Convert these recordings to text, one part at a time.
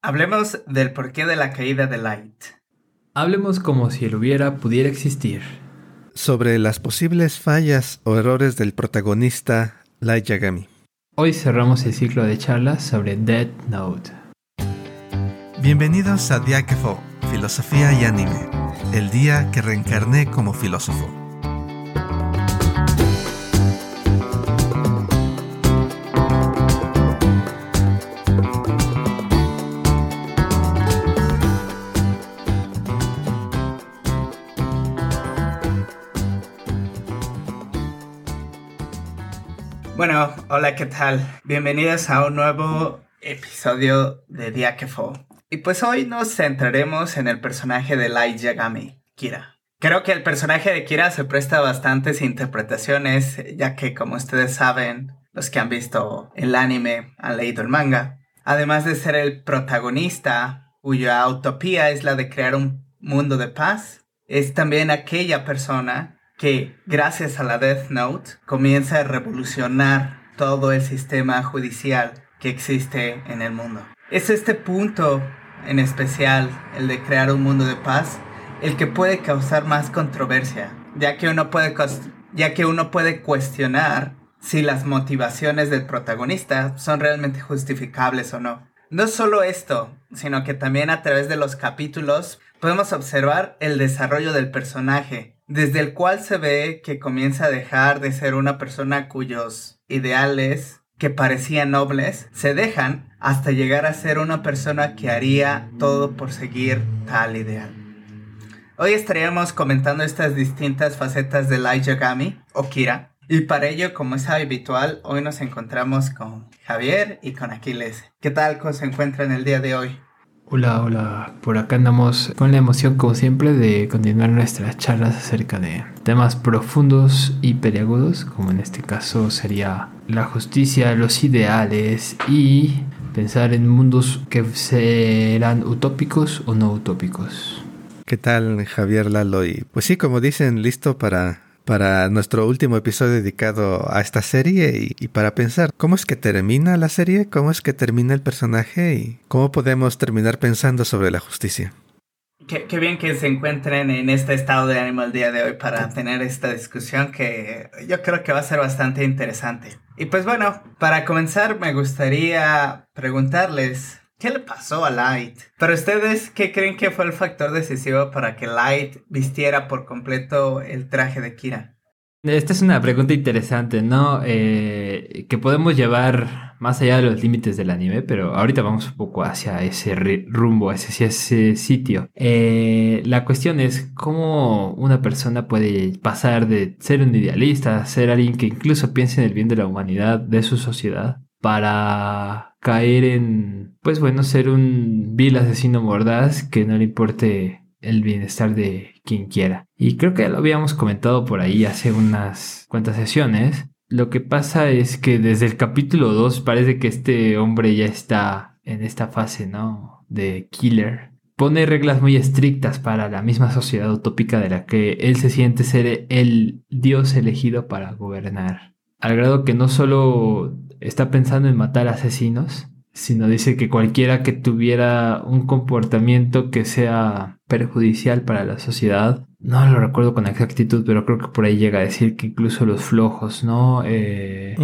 Hablemos del porqué de la caída de Light. Hablemos como si él hubiera pudiera existir. Sobre las posibles fallas o errores del protagonista Light Yagami. Hoy cerramos el ciclo de charlas sobre Dead Note. Bienvenidos a Diáquefo, Filosofía y Anime, el día que reencarné como filósofo. Hola, ¿qué tal? Bienvenidos a un nuevo episodio de Diáquefo. Y pues hoy nos centraremos en el personaje de Light Yagami, Kira. Creo que el personaje de Kira se presta a bastantes interpretaciones, ya que como ustedes saben, los que han visto el anime han leído el manga. Además de ser el protagonista, cuya utopía es la de crear un mundo de paz, es también aquella persona que gracias a la Death Note comienza a revolucionar todo el sistema judicial que existe en el mundo. Es este punto en especial, el de crear un mundo de paz, el que puede causar más controversia, ya que uno puede, ya que uno puede cuestionar si las motivaciones del protagonista son realmente justificables o no. No solo esto, sino que también a través de los capítulos podemos observar el desarrollo del personaje, desde el cual se ve que comienza a dejar de ser una persona cuyos ideales que parecían nobles se dejan hasta llegar a ser una persona que haría todo por seguir tal ideal. Hoy estaríamos comentando estas distintas facetas de Light Yagami o Kira y para ello, como es habitual, hoy nos encontramos con Javier y con Aquiles. ¿Qué tal se encuentran el día de hoy? Hola, hola. Por acá andamos con la emoción, como siempre, de continuar nuestras charlas acerca de temas profundos y peliagudos, como en este caso sería la justicia, los ideales y pensar en mundos que serán utópicos o no utópicos. ¿Qué tal, Javier Lalo? Y pues sí, como dicen, listo para para nuestro último episodio dedicado a esta serie y, para pensar cómo es que termina la serie, cómo es que termina el personaje y cómo podemos terminar pensando sobre la justicia. Qué, qué, bien que se encuentren en este estado de ánimo el día de hoy para tener esta discusión que yo creo que va a ser bastante interesante. Y pues bueno, para comenzar me gustaría preguntarles ¿Qué le pasó a Light? Pero ustedes, ¿qué creen que fue el factor decisivo para que Light vistiera por completo el traje de Kira? Esta es una pregunta interesante, ¿no? Eh, que podemos llevar más allá de los límites del anime, pero ahorita vamos un poco hacia ese rumbo, hacia ese sitio. Eh, la cuestión es cómo una persona puede pasar de ser un idealista a ser alguien que incluso piense en el bien de la humanidad, de su sociedad, para caer en, pues bueno, ser un vil asesino mordaz que no le importe el bienestar de quien quiera. Y creo que ya lo habíamos comentado por ahí hace unas cuantas sesiones. Lo que pasa es que desde el capítulo 2 parece que este hombre ya está en esta fase, ¿no? De killer. Pone reglas muy estrictas para la misma sociedad utópica de la que él se siente ser el dios elegido para gobernar. Al grado que no solo está pensando en matar asesinos, sino dice que cualquiera que tuviera un comportamiento que sea perjudicial para la sociedad, no lo recuerdo con exactitud, pero creo que por ahí llega a decir que incluso los flojos, ¿no? Eh,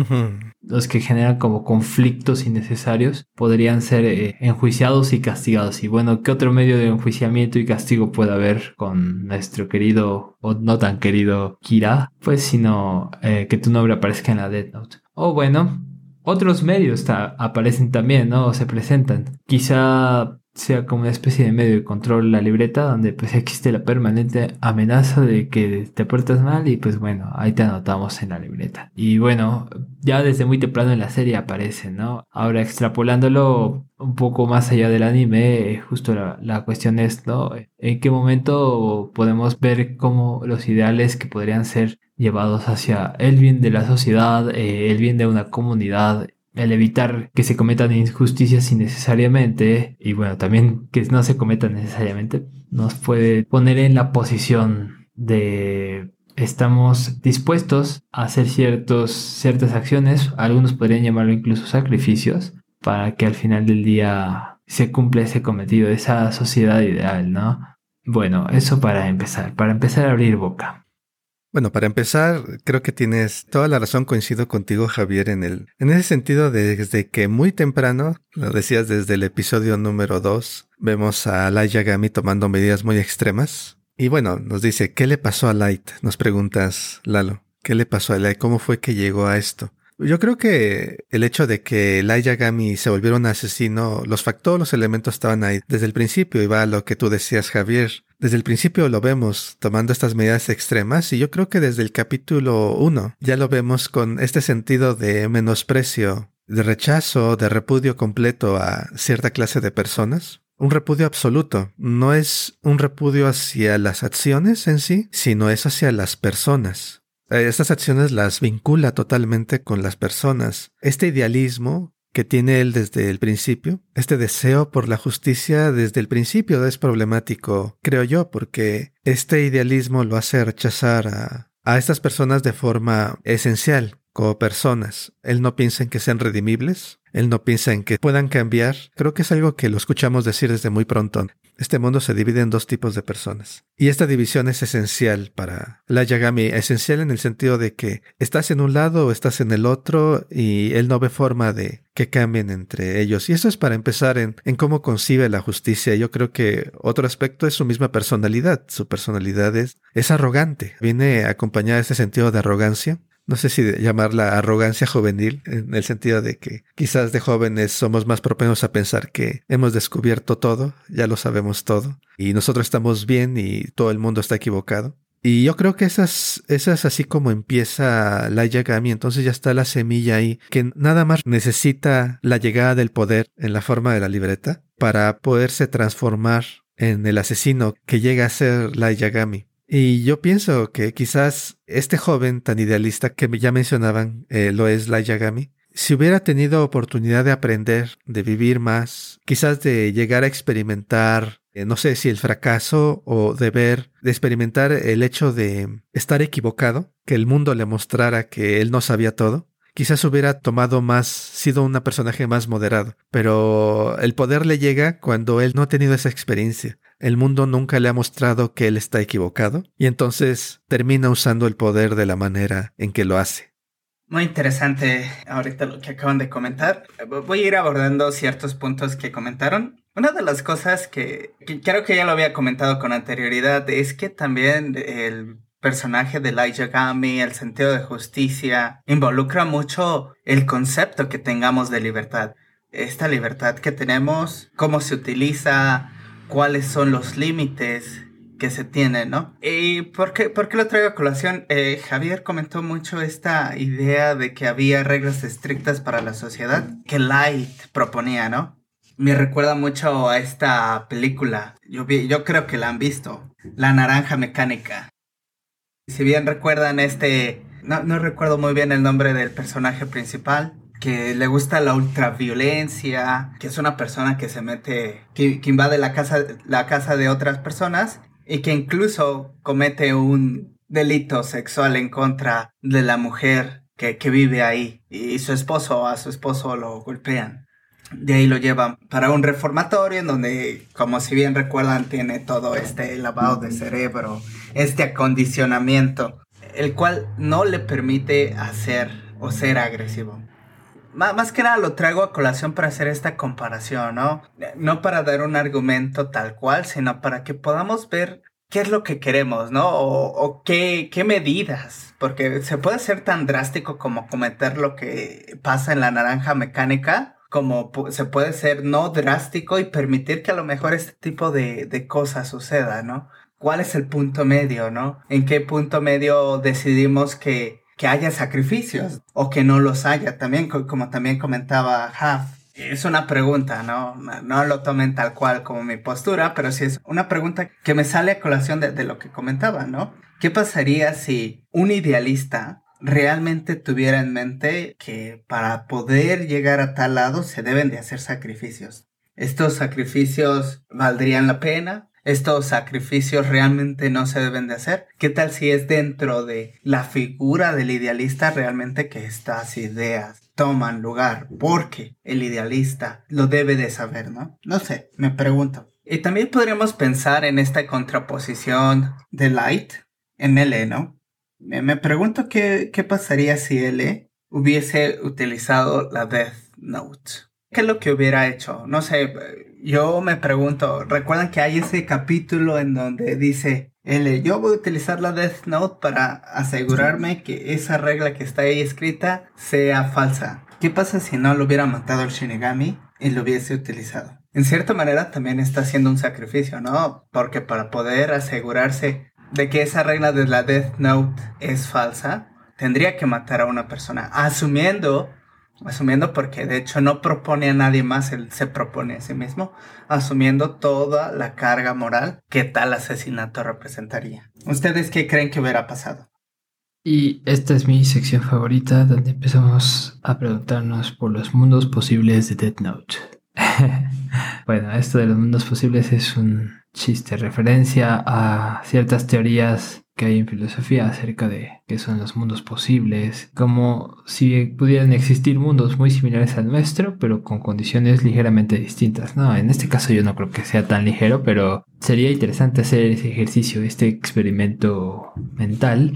los que generan como conflictos innecesarios podrían ser eh, enjuiciados y castigados. Y bueno, ¿qué otro medio de enjuiciamiento y castigo puede haber con nuestro querido o no tan querido Kira? Pues sino eh, que tu nombre aparezca en la Death Note. O bueno, otros medios aparecen también, ¿no? O se presentan. Quizá sea como una especie de medio de control la libreta donde pues existe la permanente amenaza de que te portas mal y pues bueno, ahí te anotamos en la libreta. Y bueno, ya desde muy temprano en la serie aparece, ¿no? Ahora extrapolándolo un poco más allá del anime, justo la, la cuestión es, ¿no? ¿En qué momento podemos ver cómo los ideales que podrían ser llevados hacia el bien de la sociedad, eh, el bien de una comunidad, el evitar que se cometan injusticias innecesariamente y bueno, también que no se cometan necesariamente, nos puede poner en la posición de estamos dispuestos a hacer ciertos, ciertas acciones, algunos podrían llamarlo incluso sacrificios, para que al final del día se cumple ese cometido, esa sociedad ideal, ¿no? Bueno, eso para empezar, para empezar a abrir boca. Bueno, para empezar, creo que tienes toda la razón, coincido contigo, Javier, en el, en ese sentido, desde que muy temprano, lo decías desde el episodio número 2, vemos a Light Yagami tomando medidas muy extremas. Y bueno, nos dice, ¿qué le pasó a Light? Nos preguntas, Lalo, ¿qué le pasó a Light? ¿Cómo fue que llegó a esto? Yo creo que el hecho de que Light Yagami se volviera un asesino, los factores, los elementos estaban ahí desde el principio y va a lo que tú decías, Javier. Desde el principio lo vemos tomando estas medidas extremas y yo creo que desde el capítulo 1 ya lo vemos con este sentido de menosprecio, de rechazo, de repudio completo a cierta clase de personas. Un repudio absoluto. No es un repudio hacia las acciones en sí, sino es hacia las personas. Eh, estas acciones las vincula totalmente con las personas. Este idealismo que tiene él desde el principio. Este deseo por la justicia desde el principio es problemático, creo yo, porque este idealismo lo hace rechazar a, a estas personas de forma esencial, como personas. Él no piensa en que sean redimibles, él no piensa en que puedan cambiar. Creo que es algo que lo escuchamos decir desde muy pronto. Este mundo se divide en dos tipos de personas. Y esta división es esencial para la Yagami, esencial en el sentido de que estás en un lado o estás en el otro y él no ve forma de que cambien entre ellos. Y eso es para empezar en, cómo concibe la justicia. Yo creo que otro aspecto es su misma personalidad. Su personalidad es, es arrogante. Viene acompañada de este sentido de arrogancia no sé si llamarla arrogancia juvenil, en el sentido de que quizás de jóvenes somos más propensos a pensar que hemos descubierto todo, ya lo sabemos todo, y nosotros estamos bien y todo el mundo está equivocado. Y yo creo que esas, esas así como empieza la Yagami, entonces ya está la semilla ahí, que nada más necesita la llegada del poder en la forma de la libreta para poderse transformar en el asesino que llega a ser la Yagami. Y yo pienso que quizás este joven tan idealista que ya mencionaban, eh, lo es la Yagami, si hubiera tenido oportunidad de aprender, de vivir más, quizás de llegar a experimentar, eh, no sé si el fracaso o de ver, de experimentar el hecho de estar equivocado, que el mundo le mostrara que él no sabía todo, quizás hubiera tomado más, sido un personaje más moderado. Pero el poder le llega cuando él no ha tenido esa experiencia el mundo nunca le ha mostrado que él está equivocado y entonces termina usando el poder de la manera en que lo hace. Muy interesante ahorita lo que acaban de comentar. Voy a ir abordando ciertos puntos que comentaron. Una de las cosas que, creo que ya lo había comentado con anterioridad es que también el personaje de Light Yagami, el sentido de justicia, involucra mucho el concepto que tengamos de libertad. Esta libertad que tenemos, cómo se utiliza, cuáles son los límites que se tienen, ¿no? ¿Y por qué, por qué lo traigo a colación? Eh, Javier comentó mucho esta idea de que había reglas estrictas para la sociedad que Light proponía, ¿no? Me recuerda mucho a esta película, yo, yo creo que la han visto, La Naranja Mecánica. Si bien recuerdan este, no, no recuerdo muy bien el nombre del personaje principal, que le gusta la ultraviolencia, que es una persona que se mete, que, invade la casa, la casa de otras personas y que incluso comete un delito sexual en contra de la mujer que, que vive ahí y su esposo, a su esposo lo golpean. De ahí lo llevan para un reformatorio en donde, como si bien recuerdan, tiene todo este lavado de cerebro, este acondicionamiento, el cual no le permite hacer o ser agresivo más que nada lo traigo a colación para hacer esta comparación, ¿no? No para dar un argumento tal cual, sino para que podamos ver qué es lo que queremos, ¿no? O, qué, qué, medidas, porque se puede ser tan drástico como cometer lo que pasa en la naranja mecánica, como se puede ser no drástico y permitir que a lo mejor este tipo de, de cosas suceda, ¿no? ¿Cuál es el punto medio, no? ¿En qué punto medio decidimos que que haya sacrificios o que no los haya. También, como también comentaba Ha, es una pregunta, ¿no? No lo tomen tal cual como mi postura, pero sí es una pregunta que me sale a colación de, lo que comentaba, ¿no? ¿Qué pasaría si un idealista realmente tuviera en mente que para poder llegar a tal lado se deben de hacer sacrificios? ¿Estos sacrificios valdrían la pena? estos sacrificios realmente no se deben de hacer? ¿Qué tal si es dentro de la figura del idealista realmente que estas ideas toman lugar? Porque el idealista lo debe de saber, ¿no? No sé, me pregunto. Y también podríamos pensar en esta contraposición de Light en L, ¿no? Me pregunto qué, qué pasaría si L hubiese utilizado la Death Note. ¿Qué es lo que hubiera hecho? No sé, yo me pregunto, ¿recuerdan que hay ese capítulo en donde dice, L, yo voy a utilizar la Death Note para asegurarme que esa regla que está ahí escrita sea falsa? ¿Qué pasa si no lo hubiera matado el Shinigami y lo hubiese utilizado? En cierta manera también está haciendo un sacrificio, ¿no? Porque para poder asegurarse de que esa regla de la Death Note es falsa, tendría que matar a una persona, asumiendo, asumiendo porque de hecho no propone a nadie más, él se propone a sí mismo, asumiendo toda la carga moral que tal asesinato representaría. ¿Ustedes qué creen que hubiera pasado? Y esta es mi sección favorita donde empezamos a preguntarnos por los mundos posibles de Death Note. bueno, esto de los mundos posibles es un chiste, referencia a ciertas teorías que hay en filosofía acerca de qué son los mundos posibles, como si pudieran existir mundos muy similares al nuestro, pero con condiciones ligeramente distintas. No, en este caso yo no creo que sea tan ligero, pero sería interesante hacer ese ejercicio, este experimento mental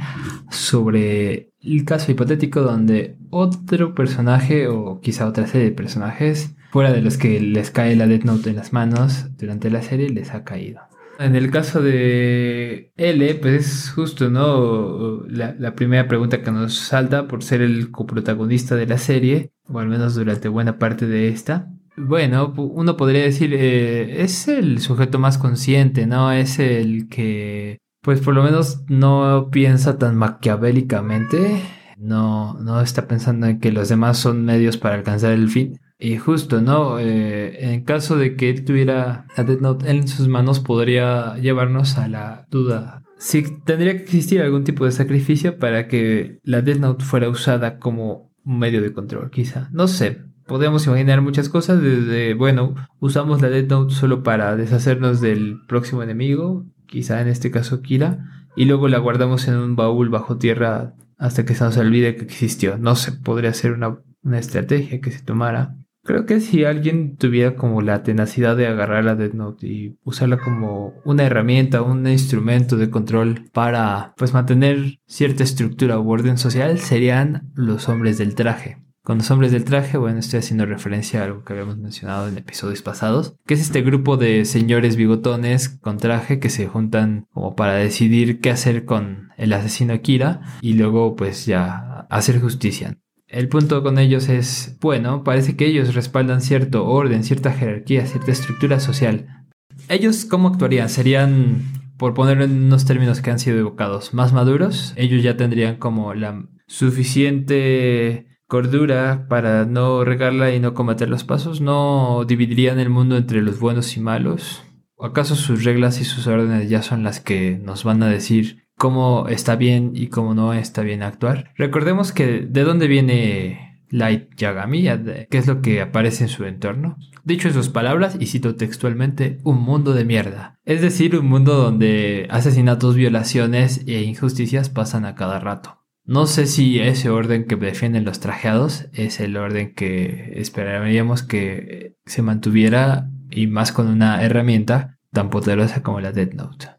sobre el caso hipotético donde otro personaje o quizá otra serie de personajes fuera de los que les cae la Death Note en las manos durante la serie les ha caído. En el caso de L, pues es justo, ¿no? La, primera pregunta que nos salta por ser el coprotagonista de la serie, o al menos durante buena parte de esta. Bueno, uno podría decir, eh, es el sujeto más consciente, ¿no? Es el que, pues por lo menos no piensa tan maquiavélicamente, no, no está pensando en que los demás son medios para alcanzar el fin y justo, ¿no? Eh, en caso de que él tuviera la Death Note en sus manos, podría llevarnos a la duda. Si tendría que existir algún tipo de sacrificio para que la Death Note fuera usada como medio de control, quizá. No sé. Podemos imaginar muchas cosas desde, bueno, usamos la Death Note solo para deshacernos del próximo enemigo, quizá en este caso Kira, y luego la guardamos en un baúl bajo tierra hasta que se nos olvide que existió. No sé, podría ser una, una estrategia que se tomara. Creo que si alguien tuviera como la tenacidad de agarrar la Death Note y usarla como una herramienta, un instrumento de control para pues mantener cierta estructura u orden social, serían los hombres del traje. Con los hombres del traje, bueno, estoy haciendo referencia a algo que habíamos mencionado en episodios pasados, que es este grupo de señores bigotones con traje que se juntan como para decidir qué hacer con el asesino Kira y luego pues ya hacer justicia. El punto con ellos es, bueno, parece que ellos respaldan cierto orden, cierta jerarquía, cierta estructura social. ¿Ellos cómo actuarían? ¿Serían, por ponerlo en unos términos que han sido evocados, más maduros? Ellos ya tendrían como la suficiente cordura para no regarla y no cometer los pasos? ¿No dividirían el mundo entre los buenos y malos? ¿O acaso sus reglas y sus órdenes ya son las que nos van a decir cómo está bien y cómo no está bien actuar. Recordemos que de dónde viene Light Yagami, qué es lo que aparece en su entorno. Dicho en sus palabras, y cito textualmente, un mundo de mierda. Es decir, un mundo donde asesinatos, violaciones e injusticias pasan a cada rato. No sé si ese orden que defienden los trajeados es el orden que esperaríamos que se mantuviera y más con una herramienta tan poderosa como la Dead Note.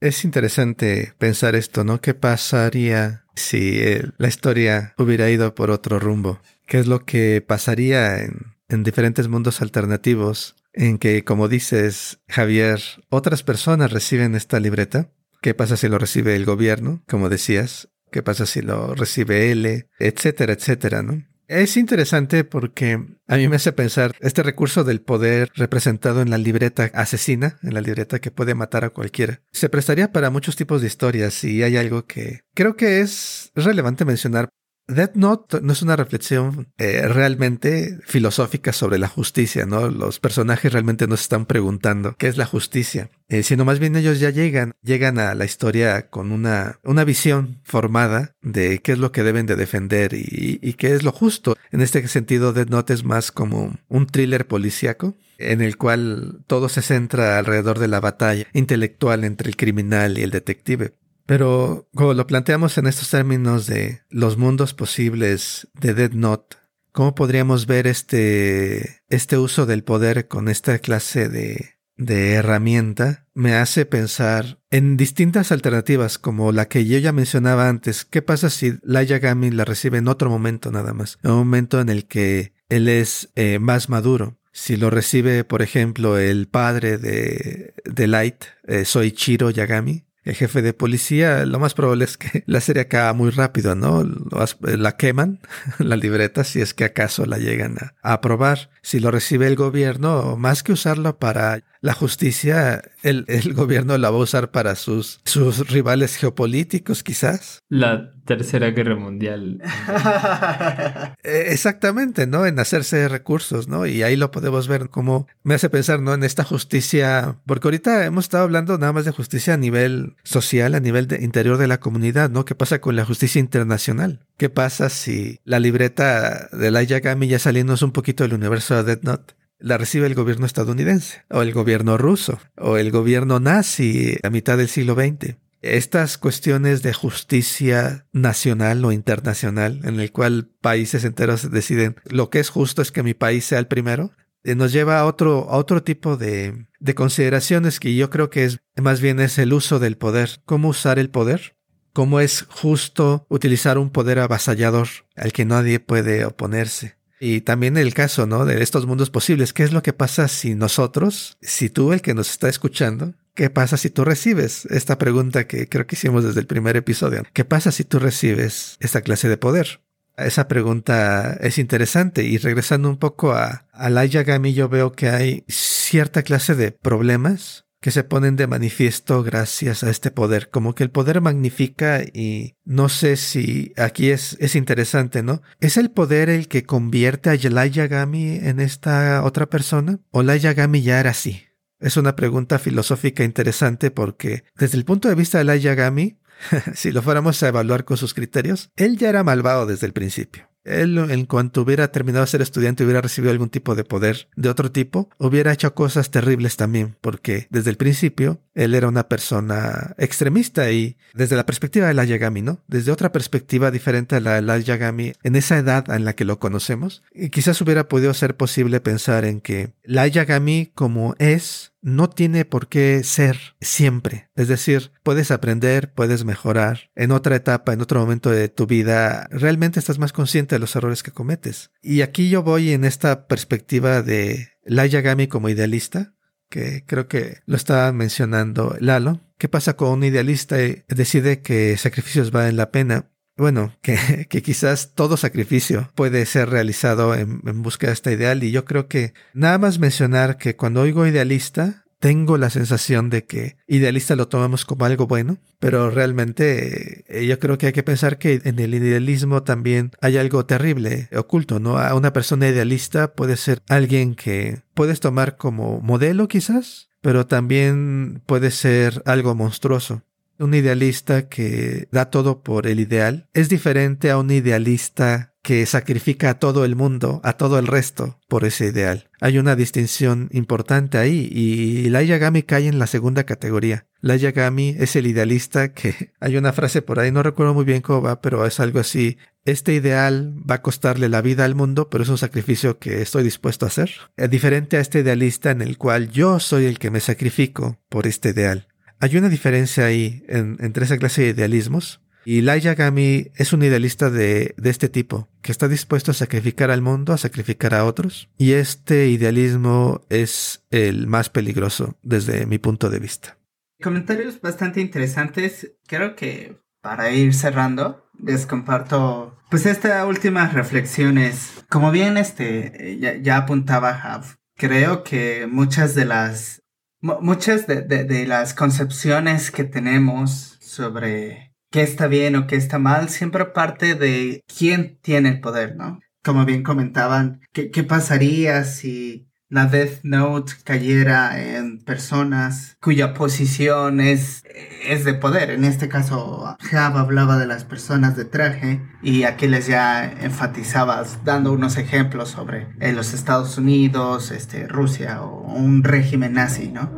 Es interesante pensar esto, ¿no? ¿Qué pasaría si eh, la historia hubiera ido por otro rumbo? ¿Qué es lo que pasaría en, en diferentes mundos alternativos en que, como dices, Javier, otras personas reciben esta libreta? ¿Qué pasa si lo recibe el gobierno, como decías? ¿Qué pasa si lo recibe él? Etcétera, etcétera, ¿no? Es interesante porque a mí me hace pensar este recurso del poder representado en la libreta asesina, en la libreta que puede matar a cualquiera. Se prestaría para muchos tipos de historias y hay algo que creo que es relevante mencionar. Death Note no es una reflexión eh, realmente filosófica sobre la justicia, ¿no? Los personajes realmente nos están preguntando qué es la justicia, eh, sino más bien ellos ya llegan, llegan a la historia con una, una visión formada de qué es lo que deben de defender y, y qué es lo justo. En este sentido, Death Note es más como un thriller policíaco en el cual todo se centra alrededor de la batalla intelectual entre el criminal y el detective. Pero como lo planteamos en estos términos de los mundos posibles de Dead Note, ¿cómo podríamos ver este, este uso del poder con esta clase de, de herramienta? Me hace pensar en distintas alternativas como la que yo ya mencionaba antes. ¿Qué pasa si la Yagami la recibe en otro momento nada más? En un momento en el que él es eh, más maduro. Si lo recibe, por ejemplo, el padre de, de Light, eh, Soichiro Yagami, jefe de policía, lo más probable es que la serie acaba muy rápido, ¿no? La queman, la libreta, si es que acaso la llegan a, aprobar. Si lo recibe el gobierno, más que usarlo para la justicia, el, el, gobierno la va a usar para sus, sus rivales geopolíticos, quizás. La Tercera Guerra Mundial. Eh, exactamente, ¿no? En hacerse de recursos, ¿no? Y ahí lo podemos ver como me hace pensar, ¿no? En esta justicia, porque ahorita hemos estado hablando nada más de justicia a nivel social, a nivel de interior de la comunidad, ¿no? ¿Qué pasa con la justicia internacional? ¿Qué pasa si la libreta de la Yagami ya saliendo un poquito del universo de Death Note? La recibe el gobierno estadounidense, o el gobierno ruso, o el gobierno nazi a mitad del siglo XX estas cuestiones de justicia nacional o internacional, en el cual países enteros deciden lo que es justo es que mi país sea el primero, eh, nos lleva a otro, a otro tipo de, de consideraciones que yo creo que es más bien es el uso del poder. ¿Cómo usar el poder? ¿Cómo es justo utilizar un poder avasallador al que nadie puede oponerse? Y también el caso, ¿no? De estos mundos posibles. ¿Qué es lo que pasa si nosotros, si tú, el que nos está escuchando, ¿Qué pasa si tú recibes esta pregunta que creo que hicimos desde el primer episodio? ¿Qué pasa si tú recibes esta clase de poder? Esa pregunta es interesante y regresando un poco a, a la Yagami yo veo que hay cierta clase de problemas que se ponen de manifiesto gracias a este poder, como que el poder magnifica y no sé si aquí es, es interesante, ¿no? ¿Es el poder el que convierte a Light Yagami en esta otra persona? ¿O la Yagami ya era así? Es una pregunta filosófica interesante porque desde el punto de vista de la Yagami, si lo fuéramos a evaluar con sus criterios, él ya era malvado desde el principio. Él, en cuanto hubiera terminado de ser estudiante, hubiera recibido algún tipo de poder de otro tipo, hubiera hecho cosas terribles también, porque desde el principio él era una persona extremista y desde la perspectiva de la Yagami, ¿no? Desde otra perspectiva diferente a la de la Yagami, en esa edad en la que lo conocemos, quizás hubiera podido ser posible pensar en que la Yagami como es no tiene por qué ser siempre. Es decir, puedes aprender, puedes mejorar. En otra etapa, en otro momento de tu vida, realmente estás más consciente de los errores que cometes. Y aquí yo voy en esta perspectiva de la Yagami como idealista, que creo que lo estaba mencionando Lalo. ¿Qué pasa con un idealista y decide que sacrificios valen la pena? Bueno, que, quizás todo sacrificio puede ser realizado en, en búsqueda de esta ideal y yo creo que nada más mencionar que cuando oigo idealista, tengo la sensación de que idealista lo tomamos como algo bueno, pero realmente eh, yo creo que hay que pensar que en el idealismo también hay algo terrible oculto, ¿no? A una persona idealista puede ser alguien que puedes tomar como modelo quizás, pero también puede ser algo monstruoso. Un idealista que da todo por el ideal es diferente a un idealista que sacrifica a todo el mundo, a todo el resto, por ese ideal. Hay una distinción importante ahí y la Yagami cae en la segunda categoría. La Yagami es el idealista que hay una frase por ahí, no recuerdo muy bien cómo va, pero es algo así. Este ideal va a costarle la vida al mundo, pero es un sacrificio que estoy dispuesto a hacer. Es diferente a este idealista en el cual yo soy el que me sacrifico por este ideal. Hay una diferencia ahí entre esa clase de idealismos. Y Lai Yagami es un idealista de, de este tipo, que está dispuesto a sacrificar al mundo, a sacrificar a otros. Y este idealismo es el más peligroso desde mi punto de vista. Comentarios bastante interesantes. Creo que para ir cerrando, les comparto pues estas últimas reflexiones. Como bien este ya, ya apuntaba Jav, creo que muchas de las muchas de, de, las concepciones que tenemos sobre qué está bien o qué está mal, siempre parte de quién tiene el poder, ¿no? Como bien comentaban, ¿qué, qué pasaría si la Death Note cayera en personas cuya posición es, es de poder. En este caso, Java hablaba de las personas de traje y aquí les ya enfatizabas dando unos ejemplos sobre eh, los Estados Unidos, este, Rusia o un régimen nazi, ¿no?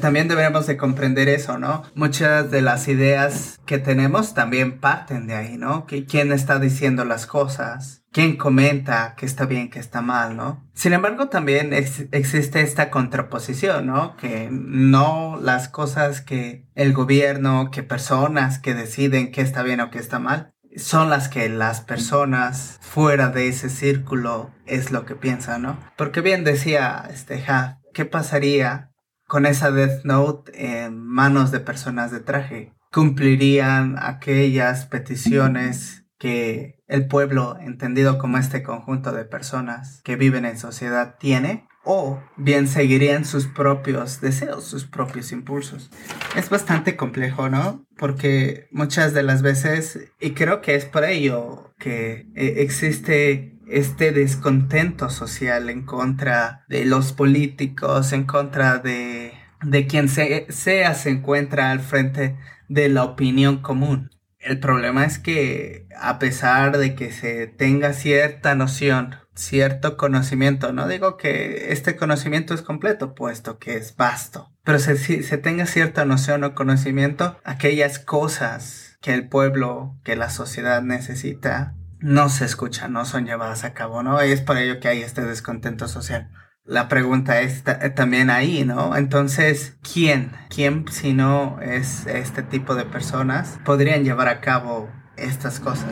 También deberíamos de comprender eso, ¿no? Muchas de las ideas que tenemos también parten de ahí, ¿no? ¿Quién está diciendo las cosas? ¿Quién comenta que está bien, que está mal, ¿no? Sin embargo, también existe esta contraposición, ¿no? Que no las cosas que el gobierno, que personas que deciden qué está bien o qué está mal, son las que las personas fuera de ese círculo es lo que piensan, ¿no? Porque bien decía este Ja, ¿qué pasaría con esa Death Note en manos de personas de traje. Cumplirían aquellas peticiones que el pueblo, entendido como este conjunto de personas que viven en sociedad, tiene, o bien seguirían sus propios deseos, sus propios impulsos. Es bastante complejo, ¿no? Porque muchas de las veces, y creo que es por ello que eh, existe este descontento social en contra de los políticos, en contra de, de quien sea se encuentra al frente de la opinión común. El problema es que a pesar de que se tenga cierta noción, cierto conocimiento, no digo que este conocimiento es completo, puesto que es vasto, pero se, se tenga cierta noción o conocimiento, aquellas cosas que el pueblo, que la sociedad necesita, no se escuchan, no son llevadas a cabo, ¿no? Y es por ello que hay este descontento social. La pregunta es eh, también ahí, ¿no? Entonces, ¿quién? ¿Quién, si no es este tipo de personas, podrían llevar a cabo estas cosas?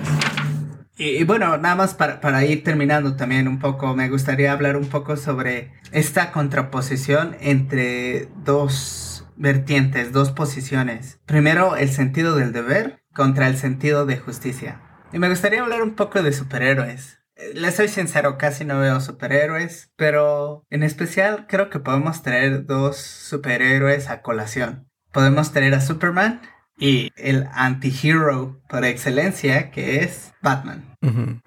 Y, bueno, nada más para, ir terminando también un poco, me gustaría hablar un poco sobre esta contraposición entre dos vertientes, dos posiciones. Primero, el sentido del deber contra el sentido de justicia. Y me gustaría hablar un poco de superhéroes. Eh, les soy sincero, casi no veo superhéroes, pero en especial creo que podemos traer dos superhéroes a colación. Podemos traer a Superman y el antihero por excelencia que es Batman.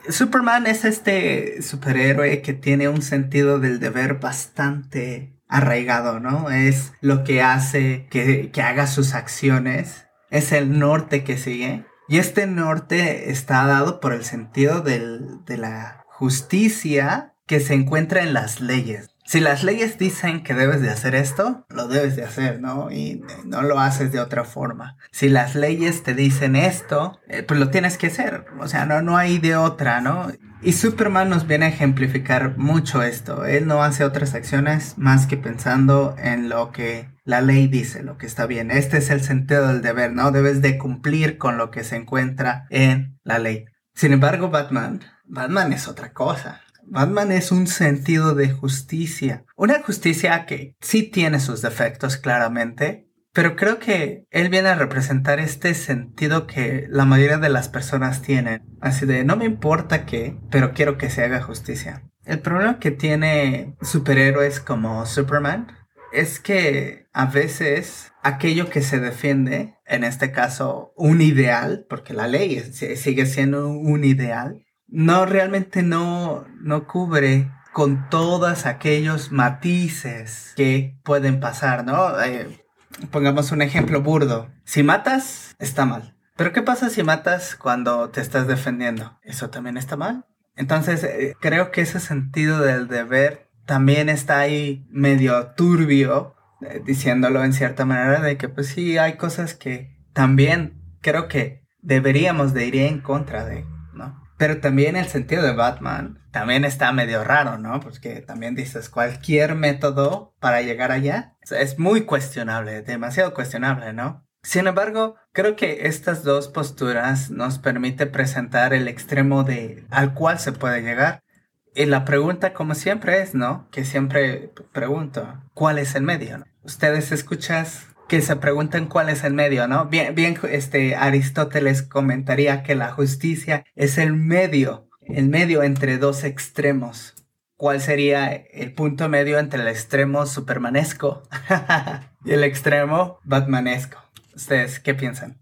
Superman es este superhéroe que tiene un sentido del deber bastante arraigado, ¿no? Es lo que hace que, que haga sus acciones, es el norte que sigue y este norte está dado por el sentido de la justicia que se encuentra en las leyes. Si las leyes dicen que debes de hacer esto, lo debes de hacer, ¿no? Y no lo haces de otra forma. Si las leyes te dicen esto, eh, pues lo tienes que hacer. O sea, no, no hay de otra, ¿no? Y Superman nos viene a ejemplificar mucho esto. Él no hace otras acciones más que pensando en lo que la ley dice, lo que está bien. Este es el sentido del deber, ¿no? Debes de cumplir con lo que se encuentra en la ley. Sin embargo, Batman, Batman es otra cosa. Batman es un sentido de justicia. Una justicia que sí tiene sus defectos claramente, pero creo que él viene a representar este sentido que la mayoría de las personas tienen. Así de, no me importa qué, pero quiero que se haga justicia. El problema que tiene superhéroes como Superman es que a veces aquello que se defiende, en este caso un ideal, porque la ley sigue siendo un ideal, no realmente no, no cubre con todos aquellos matices que pueden pasar, ¿no? Eh, pongamos un ejemplo burdo. Si matas, está mal. Pero ¿qué pasa si matas cuando te estás defendiendo? ¿Eso también está mal? Entonces, eh, creo que ese sentido del deber también está ahí medio turbio, eh, diciéndolo en cierta manera, de que pues sí, hay cosas que también creo que deberíamos de ir en contra de. Pero también el sentido de Batman también está medio raro, ¿no? Porque también dices cualquier método para llegar allá es muy cuestionable, demasiado cuestionable, ¿no? Sin embargo, creo que estas dos posturas nos permite presentar el extremo de al cual se puede llegar. Y la pregunta, como siempre, es, ¿no? Que siempre pregunto, ¿cuál es el medio? Ustedes escuchas que se preguntan cuál es el medio, ¿no? Bien, bien, este Aristóteles comentaría que la justicia es el medio, el medio entre dos extremos. ¿Cuál sería el punto medio entre el extremo supermanesco y el extremo batmanesco? ¿Ustedes qué piensan?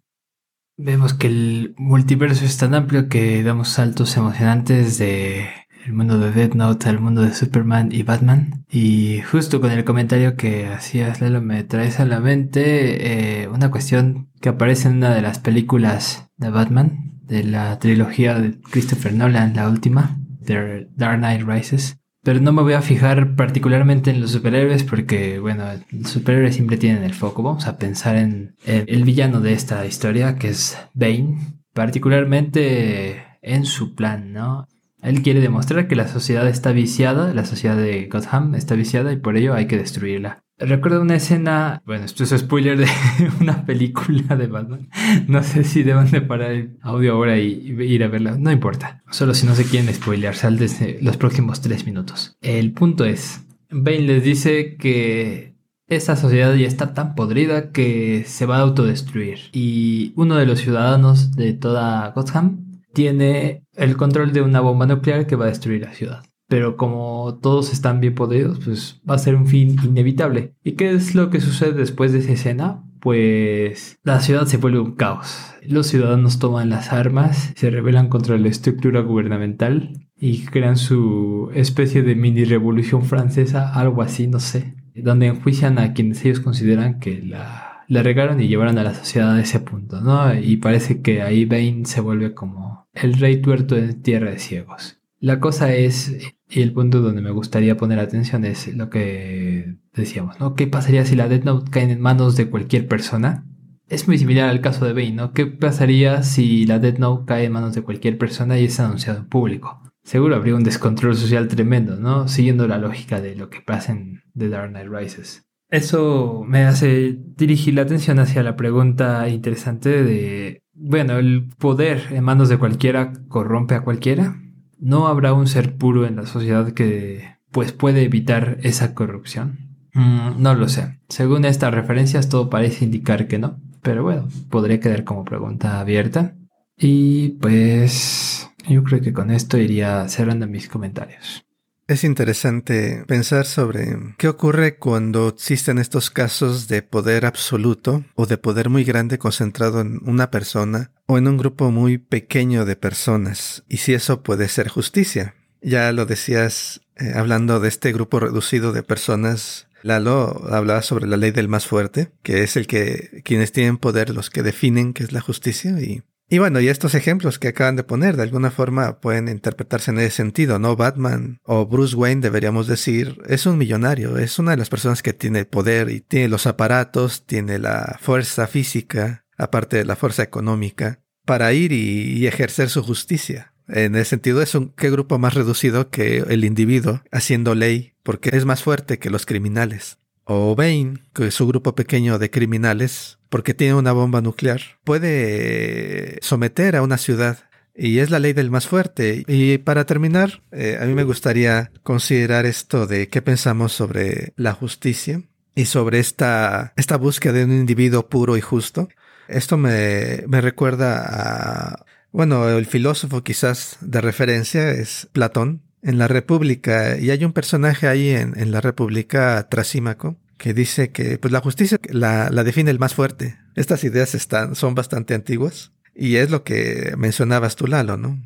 vemos que el multiverso es tan amplio que damos saltos emocionantes de el mundo de Death Note al mundo de Superman y Batman. Y justo con el comentario que hacías, Lelo, me traes a la mente eh, una cuestión que aparece en una de las películas de Batman, de la trilogía de Christopher Nolan, la última, The Dark Knight Rises. Pero no me voy a fijar particularmente en los superhéroes porque, bueno, los superhéroes siempre tienen el foco. Vamos a pensar en el villano de esta historia, que es Bane, particularmente en su plan, ¿no? Él quiere demostrar que la sociedad está viciada, la sociedad de Gotham está viciada y por ello hay que destruirla. Recuerdo una escena, bueno, esto es spoiler de una película de Batman. No sé si deben de parar el audio ahora y ir a verla. No importa. Solo si no se quieren spoiler, sal desde los próximos tres minutos. El punto es, Bane les dice que esta sociedad ya está tan podrida que se va a autodestruir. Y uno de los ciudadanos de toda Gotham tiene el control de una bomba nuclear que va a destruir la ciudad. Pero como todos están bien podridos, pues va a ser un fin inevitable. ¿Y qué es lo que sucede después de esa escena? Pues la ciudad se vuelve un caos. Los ciudadanos toman las armas, se rebelan contra la estructura gubernamental y crean su especie de mini revolución francesa, algo así, no sé, donde enjuician a quienes ellos consideran que la le regaron y llevaron a la sociedad a ese punto, ¿no? Y parece que ahí Bane se vuelve como el rey tuerto en tierra de ciegos. La cosa es, y el punto donde me gustaría poner atención es lo que decíamos, ¿no? ¿Qué pasaría si la Death Note cae en manos de cualquier persona? Es muy similar al caso de Bane, ¿no? ¿Qué pasaría si la Death Note cae en manos de cualquier persona y es anunciado en público? Seguro habría un descontrol social tremendo, ¿no? Siguiendo la lógica de lo que pasa en The Dark Knight Rises. Eso me hace dirigir la atención hacia la pregunta interesante de, bueno, ¿el poder en manos de cualquiera corrompe a cualquiera? ¿No habrá un ser puro en la sociedad que pues puede evitar esa corrupción? Mm, no lo sé. Según estas referencias todo parece indicar que no, pero bueno, podría quedar como pregunta abierta. Y pues yo creo que con esto iría cerrando mis comentarios. Es interesante pensar sobre qué ocurre cuando existen estos casos de poder absoluto o de poder muy grande concentrado en una persona o en un grupo muy pequeño de personas y si eso puede ser justicia. Ya lo decías eh, hablando de este grupo reducido de personas. Lalo hablaba sobre la ley del más fuerte, que es el que quienes tienen poder los que definen qué es la justicia y y bueno, y estos ejemplos que acaban de poner de alguna forma pueden interpretarse en ese sentido, ¿no? Batman o Bruce Wayne deberíamos decir, es un millonario, es una de las personas que tiene poder y tiene los aparatos, tiene la fuerza física, aparte de la fuerza económica, para ir y, ejercer su justicia. En ese sentido es un qué grupo más reducido que el individuo haciendo ley, porque es más fuerte que los criminales o Bane, que es su grupo pequeño de criminales, porque tiene una bomba nuclear, puede someter a una ciudad. Y es la ley del más fuerte. Y para terminar, eh, a mí me gustaría considerar esto de qué pensamos sobre la justicia y sobre esta, esta búsqueda de un individuo puro y justo. Esto me, me recuerda a, bueno, el filósofo quizás de referencia es Platón, en la República, y hay un personaje ahí en, en la República, Trasímaco, que dice que pues la justicia la, la, define el más fuerte. Estas ideas están, son bastante antiguas, y es lo que mencionabas tú, Lalo, ¿no?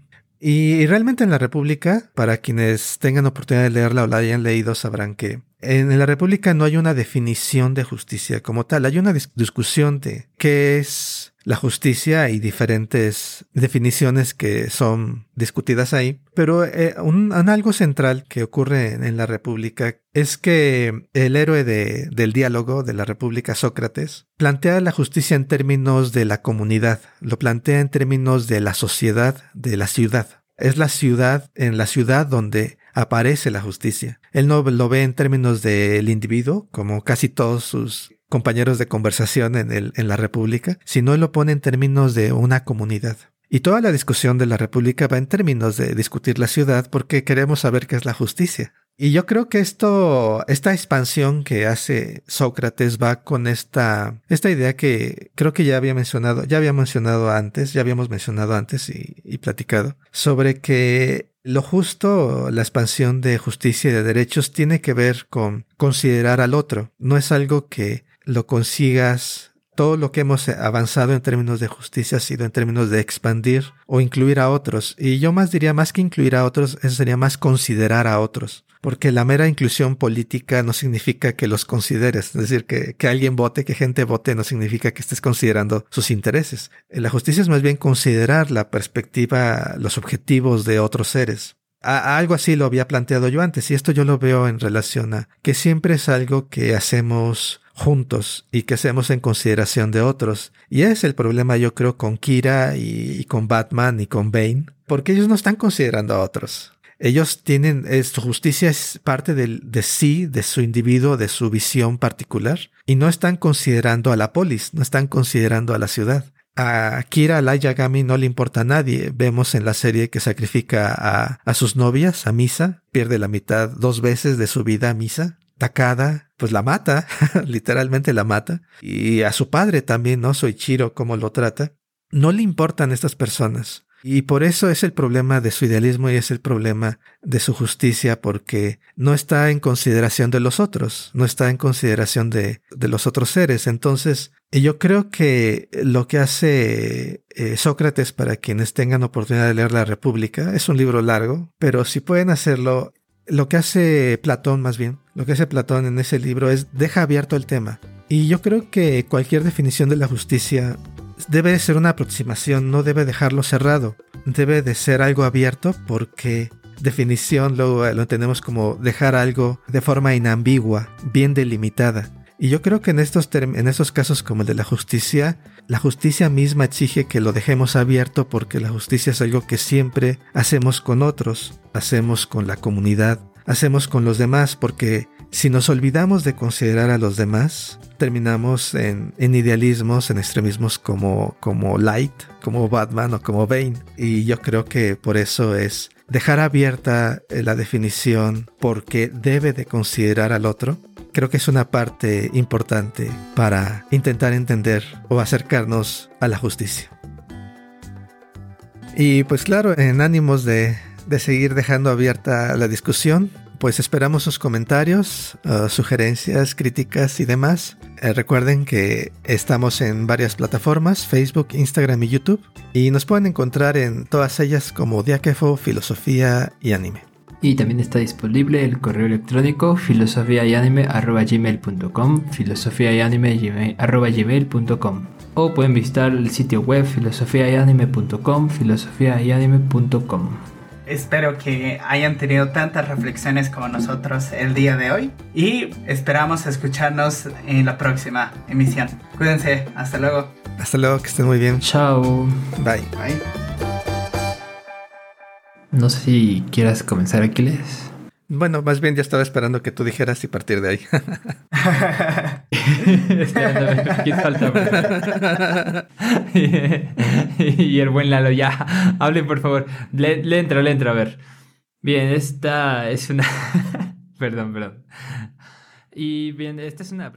Y, realmente en la República, para quienes tengan oportunidad de leerla o la hayan leído, sabrán que en la República no hay una definición de justicia como tal, hay una discusión de qué es la justicia y diferentes definiciones que son discutidas ahí. Pero eh, un, algo central que ocurre en, la República es que el héroe de, del diálogo de la República, Sócrates, plantea la justicia en términos de la comunidad, lo plantea en términos de la sociedad, de la ciudad. Es la ciudad, en la ciudad donde aparece la justicia. Él no lo ve en términos del individuo, como casi todos sus compañeros de conversación en, el, en la República, sino lo pone en términos de una comunidad. Y toda la discusión de la República va en términos de discutir la ciudad porque queremos saber qué es la justicia. Y yo creo que esto, esta expansión que hace Sócrates va con esta, esta idea que creo que ya había mencionado, ya había mencionado antes, ya habíamos mencionado antes y platicado, sobre que lo justo, la expansión de justicia y de derechos tiene que ver con considerar al otro. No es algo que lo consigas todo lo que hemos avanzado en términos de justicia ha sido en términos de expandir o incluir a otros. Y yo más diría más que incluir a otros, eso sería más considerar a otros. Porque la mera inclusión política no significa que los consideres. Es decir, que, alguien vote, que gente vote, no significa que estés considerando sus intereses. La justicia es más bien considerar la perspectiva, los objetivos de otros seres. A, algo así lo había planteado yo antes y esto yo lo veo en relación a que siempre es algo que hacemos juntos y que hacemos en consideración de otros. Y es el problema yo creo con Kira y, con Batman y con Bane, porque ellos no están considerando a otros. Ellos tienen, su justicia es parte del, de sí, de su individuo, de su visión particular, y no están considerando a la polis, no están considerando a la ciudad. A Kira Yagami no le importa a nadie. Vemos en la serie que sacrifica a, a sus novias a Misa, pierde la mitad dos veces de su vida a Misa. Takada, pues la mata, literalmente la mata. Y a su padre también, ¿no? Soy Chiro, cómo lo trata. No le importan estas personas. Y por eso es el problema de su idealismo y es el problema de su justicia, porque no está en consideración de los otros, no está en consideración de, de los otros seres. Entonces, yo creo que lo que hace eh, Sócrates para quienes tengan oportunidad de leer La República es un libro largo, pero si pueden hacerlo, lo que hace Platón más bien, lo que hace Platón en ese libro es deja abierto el tema. Y yo creo que cualquier definición de la justicia debe ser una aproximación, no debe dejarlo cerrado, debe de ser algo abierto porque definición lo, lo entendemos como dejar algo de forma inambigua, bien delimitada. Y yo creo que en estos, en estos casos como el de la justicia, la justicia misma exige que lo dejemos abierto porque la justicia es algo que siempre hacemos con otros, hacemos con la comunidad, hacemos con los demás porque si nos olvidamos de considerar a los demás, terminamos en, idealismos, en extremismos como, como Light, como Batman o como Bane. Y yo creo que por eso es dejar abierta eh, la definición porque debe de considerar al otro. Creo que es una parte importante para intentar entender o acercarnos a la justicia. Y pues claro, en ánimos de, de seguir dejando abierta la discusión, pues esperamos sus comentarios, uh, sugerencias, críticas y demás. Eh, recuerden que estamos en varias plataformas, Facebook, Instagram y YouTube, y nos pueden encontrar en todas ellas como Diakefo, Filosofía y Anime. Y también está disponible el correo electrónico filosofía y anime filosofía y anime o pueden visitar el sitio web filosofiayanime.com, filosofiayanime.com. Espero que hayan tenido tantas reflexiones como nosotros el día de hoy y esperamos escucharnos en la próxima emisión. Cuídense, hasta luego. Hasta luego, que estén muy bien. Chao. Bye. Bye. No sé si quieras comenzar, Aquiles. Bueno, más bien ya estaba esperando que tú dijeras y partir de ahí. y el buen Lalo, ya, hablen por favor. Le, le entro, le entro, a ver. Bien, esta es una... perdón, perdón. Y bien, esta es una.